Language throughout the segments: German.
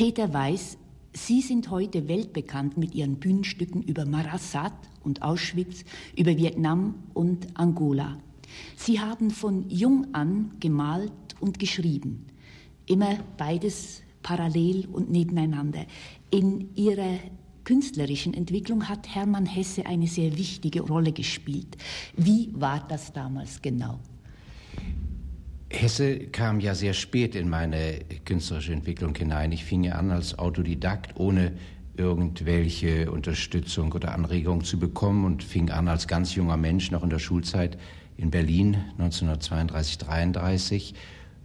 Peter Weiß, Sie sind heute weltbekannt mit Ihren Bühnenstücken über Marasat und Auschwitz, über Vietnam und Angola. Sie haben von jung an gemalt und geschrieben, immer beides parallel und nebeneinander. In Ihrer künstlerischen Entwicklung hat Hermann Hesse eine sehr wichtige Rolle gespielt. Wie war das damals genau? Hesse kam ja sehr spät in meine künstlerische Entwicklung hinein. Ich fing ja an als Autodidakt, ohne irgendwelche Unterstützung oder Anregung zu bekommen und fing an als ganz junger Mensch noch in der Schulzeit in Berlin 1932, 33,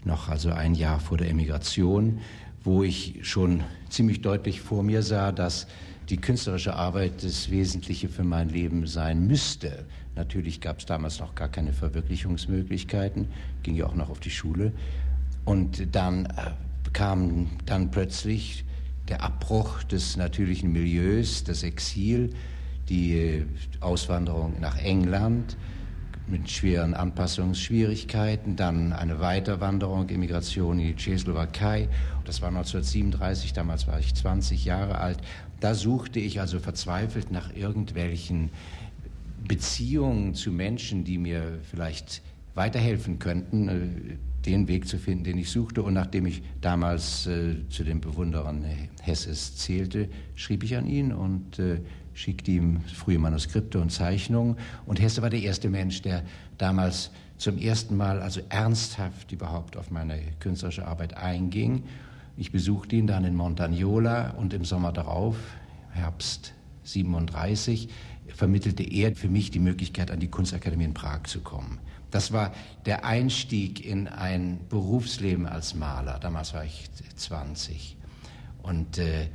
noch also ein Jahr vor der Emigration, wo ich schon ziemlich deutlich vor mir sah, dass die künstlerische Arbeit das Wesentliche für mein Leben sein müsste. Natürlich gab es damals noch gar keine Verwirklichungsmöglichkeiten, ging ja auch noch auf die Schule. Und dann äh, kam dann plötzlich der Abbruch des natürlichen Milieus, das Exil, die äh, Auswanderung nach England mit schweren Anpassungsschwierigkeiten, dann eine Weiterwanderung, Immigration in die Tschechoslowakei. Das war 1937, damals war ich 20 Jahre alt. Da suchte ich also verzweifelt nach irgendwelchen Beziehungen zu Menschen, die mir vielleicht weiterhelfen könnten, äh, den Weg zu finden, den ich suchte. Und nachdem ich damals äh, zu den Bewunderern Hesses zählte, schrieb ich an ihn und äh, schickte ihm frühe Manuskripte und Zeichnungen. Und Hesse war der erste Mensch, der damals zum ersten Mal, also ernsthaft überhaupt auf meine künstlerische Arbeit einging. Ich besuchte ihn dann in Montagnola und im Sommer darauf, Herbst 37, vermittelte er für mich die Möglichkeit, an die Kunstakademie in Prag zu kommen. Das war der Einstieg in ein Berufsleben als Maler. Damals war ich 20. Und äh,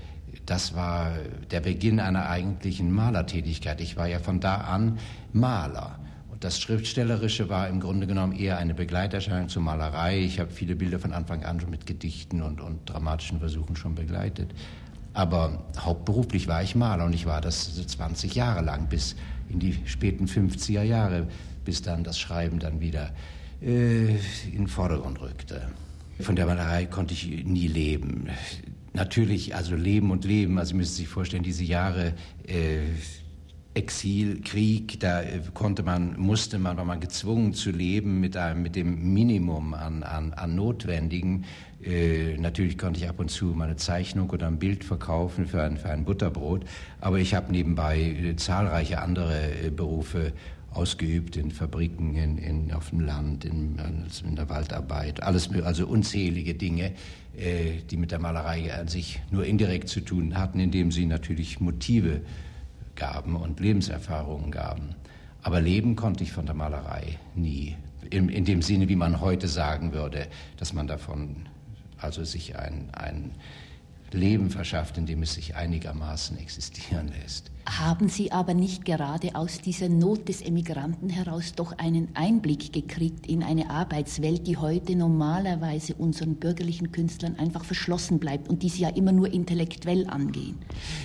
das war der Beginn einer eigentlichen Malertätigkeit. Ich war ja von da an Maler. Und das Schriftstellerische war im Grunde genommen eher eine Begleiterscheinung zur Malerei. Ich habe viele Bilder von Anfang an schon mit Gedichten und, und dramatischen Versuchen schon begleitet. Aber hauptberuflich war ich Maler und ich war das 20 Jahre lang, bis in die späten 50er Jahre, bis dann das Schreiben dann wieder äh, in den Vordergrund rückte. Von der Malerei konnte ich nie leben. Natürlich, also Leben und Leben, also Sie müssen sich vorstellen, diese Jahre äh, Exil, Krieg, da äh, konnte man, musste man, war man gezwungen zu leben mit einem, mit dem Minimum an, an, an Notwendigen. Äh, natürlich konnte ich ab und zu meine Zeichnung oder ein Bild verkaufen für ein, für ein Butterbrot, aber ich habe nebenbei äh, zahlreiche andere äh, Berufe ausgeübt in Fabriken, in, in, auf dem Land, in, also in der Waldarbeit, alles, also unzählige Dinge, die mit der Malerei an sich nur indirekt zu tun hatten, indem sie natürlich Motive gaben und Lebenserfahrungen gaben. Aber leben konnte ich von der Malerei nie. In, in dem Sinne, wie man heute sagen würde, dass man davon also sich ein, ein Leben verschafft, in dem es sich einigermaßen existieren lässt. Haben Sie aber nicht gerade aus dieser Not des Emigranten heraus doch einen Einblick gekriegt in eine Arbeitswelt, die heute normalerweise unseren bürgerlichen Künstlern einfach verschlossen bleibt und die sie ja immer nur intellektuell angehen?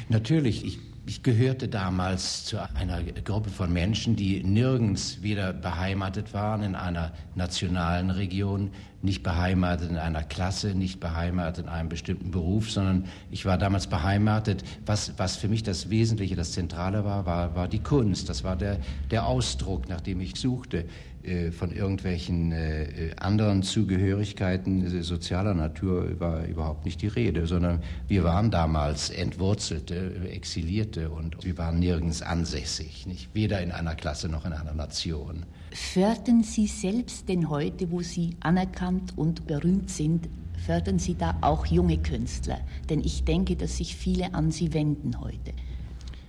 Natürlich. Ich ich gehörte damals zu einer Gruppe von Menschen, die nirgends wieder beheimatet waren in einer nationalen Region, nicht beheimatet in einer Klasse, nicht beheimatet in einem bestimmten Beruf, sondern ich war damals beheimatet. Was, was für mich das Wesentliche, das Zentrale war, war, war die Kunst. Das war der, der Ausdruck, nach dem ich suchte. Äh, von irgendwelchen äh, anderen Zugehörigkeiten äh, sozialer Natur war überhaupt nicht die Rede, sondern wir waren damals Entwurzelte, Exilierte und wir waren nirgends ansässig, nicht? weder in einer Klasse noch in einer Nation. Fördern Sie selbst denn heute, wo Sie anerkannt und berühmt sind, fördern Sie da auch junge Künstler? Denn ich denke, dass sich viele an Sie wenden heute.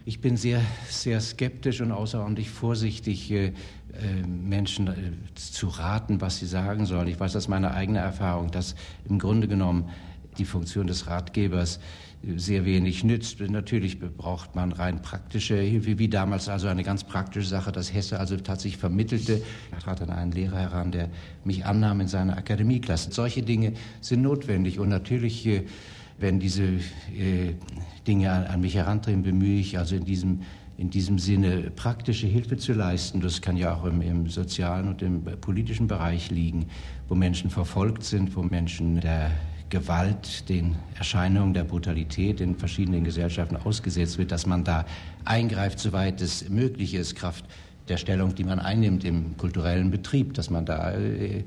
Ich bin sehr, sehr skeptisch und außerordentlich vorsichtig, äh, äh, Menschen äh, zu raten, was sie sagen sollen. Ich weiß aus meiner eigenen Erfahrung, dass im Grunde genommen die Funktion des Ratgebers sehr wenig nützt. Natürlich braucht man rein praktische Hilfe, wie damals also eine ganz praktische Sache, dass Hesse also tatsächlich vermittelte. Da trat dann ein Lehrer heran, der mich annahm in seine Akademieklasse. Solche Dinge sind notwendig und natürlich wenn diese äh, Dinge an, an, mich herantreten, bemühe ich also in diesem, in diesem Sinne praktische Hilfe zu leisten. Das kann ja auch im, im sozialen und im politischen Bereich liegen, wo Menschen verfolgt sind, wo Menschen der Gewalt, den Erscheinungen der Brutalität in verschiedenen Gesellschaften ausgesetzt wird, dass man da eingreift, soweit es möglich ist, Kraft der Stellung, die man einnimmt im kulturellen Betrieb, dass man da äh,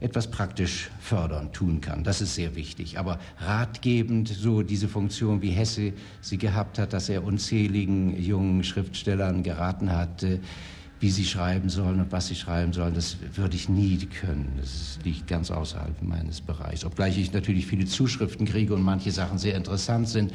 etwas praktisch fördern, tun kann. Das ist sehr wichtig. Aber ratgebend, so diese Funktion, wie Hesse sie gehabt hat, dass er unzähligen jungen Schriftstellern geraten hat, äh, wie sie schreiben sollen und was sie schreiben sollen, das würde ich nie können. Das liegt ganz außerhalb meines Bereichs. Obgleich ich natürlich viele Zuschriften kriege und manche Sachen sehr interessant sind.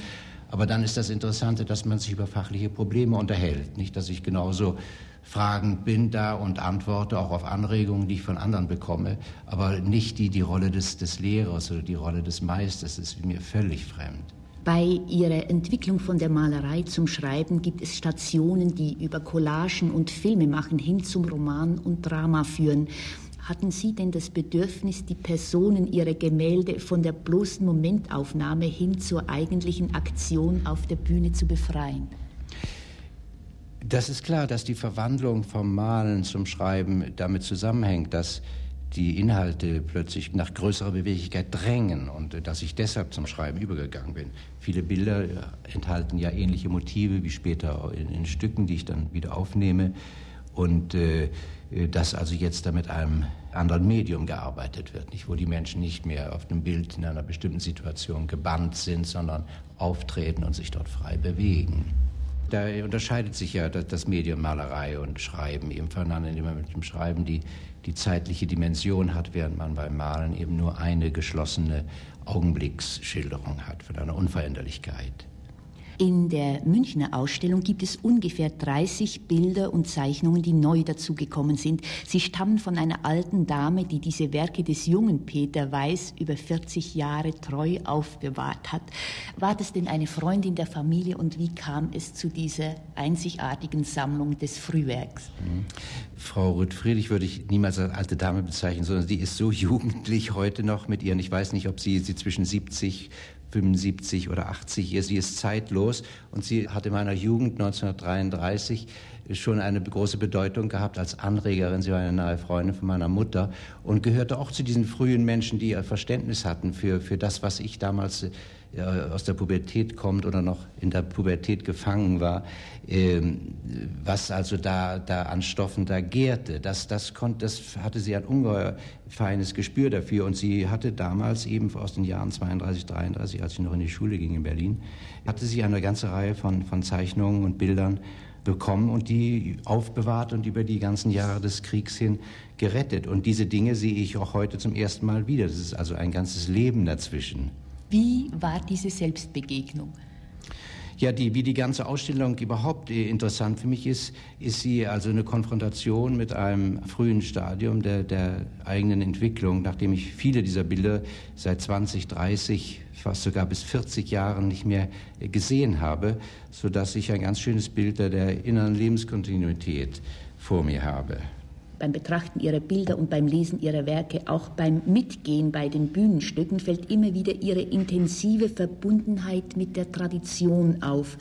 Aber dann ist das Interessante, dass man sich über fachliche Probleme unterhält. Nicht, dass ich genauso fragend bin da und antworte auch auf Anregungen, die ich von anderen bekomme, aber nicht die, die Rolle des, des Lehrers oder die Rolle des Meisters. Ist mir völlig fremd. Bei Ihrer Entwicklung von der Malerei zum Schreiben gibt es Stationen, die über Collagen und Filme machen hin zum Roman und Drama führen. Hatten Sie denn das Bedürfnis, die Personen Ihrer Gemälde von der bloßen Momentaufnahme hin zur eigentlichen Aktion auf der Bühne zu befreien? Das ist klar, dass die Verwandlung vom Malen zum Schreiben damit zusammenhängt, dass die Inhalte plötzlich nach größerer Beweglichkeit drängen und äh, dass ich deshalb zum Schreiben übergegangen bin. Viele Bilder äh, enthalten ja ähnliche Motive wie später in, in Stücken, die ich dann wieder aufnehme. Und äh, äh, dass also jetzt da mit einem anderen Medium gearbeitet wird, nicht, wo die Menschen nicht mehr auf dem Bild in einer bestimmten Situation gebannt sind, sondern auftreten und sich dort frei bewegen da unterscheidet sich ja das Medium Malerei und Schreiben eben voneinander, indem man mit dem Schreiben die, die zeitliche Dimension hat, während man beim Malen eben nur eine geschlossene Augenblicksschilderung hat von einer Unveränderlichkeit. In der Münchner Ausstellung gibt es ungefähr 30 Bilder und Zeichnungen, die neu dazugekommen sind. Sie stammen von einer alten Dame, die diese Werke des jungen Peter Weiß über 40 Jahre treu aufbewahrt hat. War das denn eine Freundin der Familie und wie kam es zu dieser einzigartigen Sammlung des Frühwerks? Mhm. Frau Rüth-Friedrich würde ich niemals als alte Dame bezeichnen, sondern sie ist so jugendlich heute noch mit ihren, ich weiß nicht, ob sie, sie zwischen 70 75 oder 80 ist. Sie ist zeitlos und sie hat in meiner Jugend 1933 schon eine große Bedeutung gehabt als Anregerin. Sie war eine nahe Freundin von meiner Mutter und gehörte auch zu diesen frühen Menschen, die ihr Verständnis hatten für, für das, was ich damals aus der Pubertät kommt oder noch in der Pubertät gefangen war, ähm, was also da, da an Stoffen da gärte. Das, das, konnte, das hatte sie ein ungeheuer feines Gespür dafür und sie hatte damals eben aus den Jahren 32, 33, als ich noch in die Schule ging in Berlin, hatte sie eine ganze Reihe von, von Zeichnungen und Bildern bekommen und die aufbewahrt und über die ganzen Jahre des Kriegs hin gerettet. Und diese Dinge sehe ich auch heute zum ersten Mal wieder. Das ist also ein ganzes Leben dazwischen. Wie war diese Selbstbegegnung? Ja, die, wie die ganze Ausstellung überhaupt interessant für mich ist, ist sie also eine Konfrontation mit einem frühen Stadium der, der eigenen Entwicklung, nachdem ich viele dieser Bilder seit 20, 30, fast sogar bis 40 Jahren nicht mehr gesehen habe, so dass ich ein ganz schönes Bild der inneren Lebenskontinuität vor mir habe beim Betrachten ihrer Bilder und beim Lesen ihrer Werke, auch beim Mitgehen bei den Bühnenstücken, fällt immer wieder ihre intensive Verbundenheit mit der Tradition auf.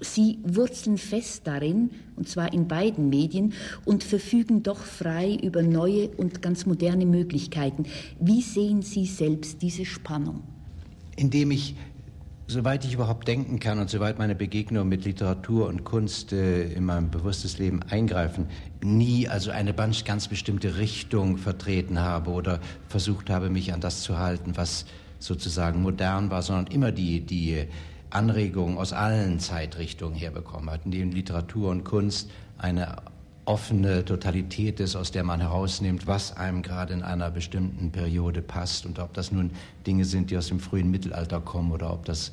Sie wurzeln fest darin, und zwar in beiden Medien, und verfügen doch frei über neue und ganz moderne Möglichkeiten. Wie sehen Sie selbst diese Spannung? Indem ich soweit ich überhaupt denken kann und soweit meine Begegnungen mit Literatur und Kunst äh, in mein bewusstes Leben eingreifen, nie also eine ganz bestimmte Richtung vertreten habe oder versucht habe, mich an das zu halten, was sozusagen modern war, sondern immer die, die Anregungen aus allen Zeitrichtungen herbekommen hat, in denen Literatur und Kunst eine offene Totalität ist, aus der man herausnimmt, was einem gerade in einer bestimmten Periode passt und ob das nun Dinge sind, die aus dem frühen Mittelalter kommen oder ob das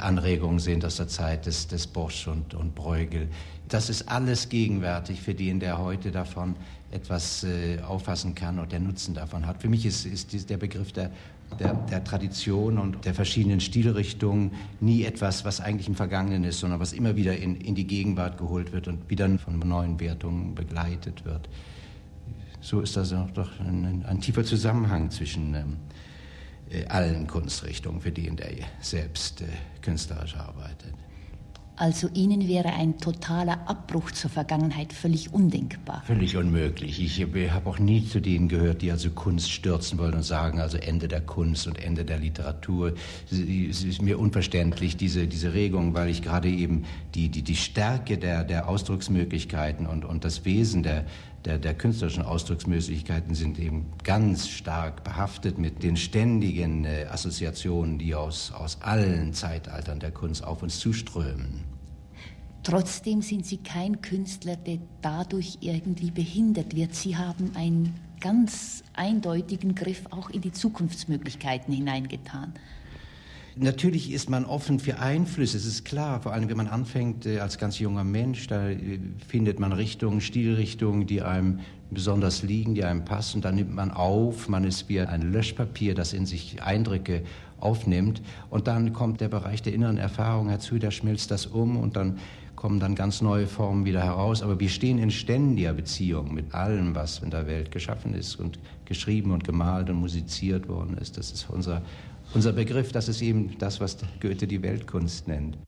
Anregungen sind aus der Zeit des, des Bosch und, und Bruegel. Das ist alles gegenwärtig für den, der heute davon etwas äh, auffassen kann und der Nutzen davon hat. Für mich ist, ist der Begriff der der, der, Tradition und der verschiedenen Stilrichtungen nie etwas, was eigentlich im Vergangenen ist, sondern was immer wieder in, in die Gegenwart geholt wird und wieder von neuen Wertungen begleitet wird. So ist das doch ein, ein tiefer Zusammenhang zwischen ähm, äh, allen Kunstrichtungen, für die der selbst äh, künstlerisch arbeitet. Also Ihnen wäre ein totaler Abbruch zur Vergangenheit völlig undenkbar. Völlig unmöglich. Ich habe auch nie zu denen gehört, die also Kunst stürzen wollen und sagen, also Ende der Kunst und Ende der Literatur. Es ist mir unverständlich, diese, diese Regung, weil ich gerade eben die, die, die Stärke der, der Ausdrucksmöglichkeiten und, und das Wesen der, der, der künstlerischen Ausdrucksmöglichkeiten sind eben ganz stark behaftet mit den ständigen äh, Assoziationen, die aus, aus allen Zeitaltern der Kunst auf uns zuströmen. Trotzdem sind Sie kein Künstler, der dadurch irgendwie behindert wird. Sie haben einen ganz eindeutigen Griff auch in die Zukunftsmöglichkeiten hineingetan. Natürlich ist man offen für Einflüsse, es ist klar. Vor allem, wenn man anfängt äh, als ganz junger Mensch, da äh, findet man Richtungen, Stilrichtungen, die einem besonders liegen, die einem passen. Dann nimmt man auf, man ist wie ein Löschpapier, das in sich Eindrücke aufnimmt. Und dann kommt der Bereich der inneren Erfahrung dazu, da schmilzt das um und dann kommen dann ganz neue Formen wieder heraus. Aber wir stehen in ständiger Beziehung mit allem, was in der Welt geschaffen ist und geschrieben und gemalt und musiziert worden ist. Das ist unser unser Begriff, das ist eben das, was Goethe die Weltkunst nennt.